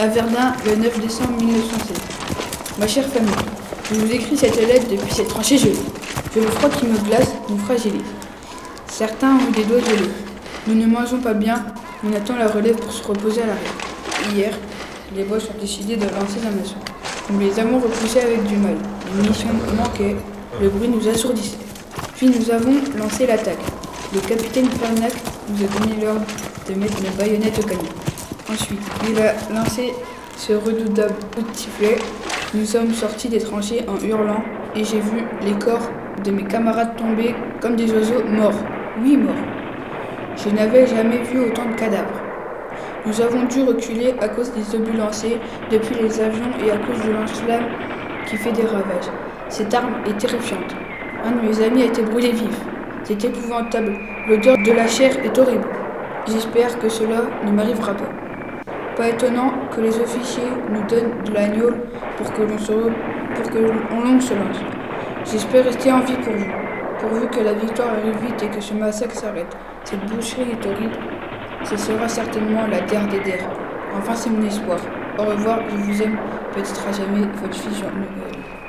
À Verdun, le 9 décembre 1916. Ma chère famille, je vous écris cette lettre depuis cette tranchée gelée. Je le froid qui me glace nous fragilise. Certains ont des doigts gelés. Nous ne mangeons pas bien, on attend la relève pour se reposer à l'arrêt. Hier, les boss ont décidé de lancer la maçon. Nous les avons repoussés avec du mal. Les munitions manquaient, le bruit nous assourdissait. Puis nous avons lancé l'attaque. Le capitaine Fernac nous a donné l'ordre de mettre une baïonnette au canon. Ensuite, il a lancé ce redoutable coup de. Nous sommes sortis des tranchées en hurlant et j'ai vu les corps de mes camarades tomber comme des oiseaux morts. Oui, morts. Je n'avais jamais vu autant de cadavres. Nous avons dû reculer à cause des obus lancés depuis les avions et à cause du lance-flamme qui fait des ravages. Cette arme est terrifiante. Un de mes amis a été brûlé vif. C'est épouvantable. L'odeur de la chair est horrible. J'espère que cela ne m'arrivera pas. Pas étonnant que les officiers nous donnent de l'agneau pour que l'on se, pour que l'on se lance. J'espère rester en vie pour vous, pourvu que la victoire arrive vite et que ce massacre s'arrête. Cette boucherie est horrible. Ce sera certainement la terre des terres. Enfin, c'est mon espoir. Au revoir, je vous aime, peut-être à jamais, votre fille Jean-Noël.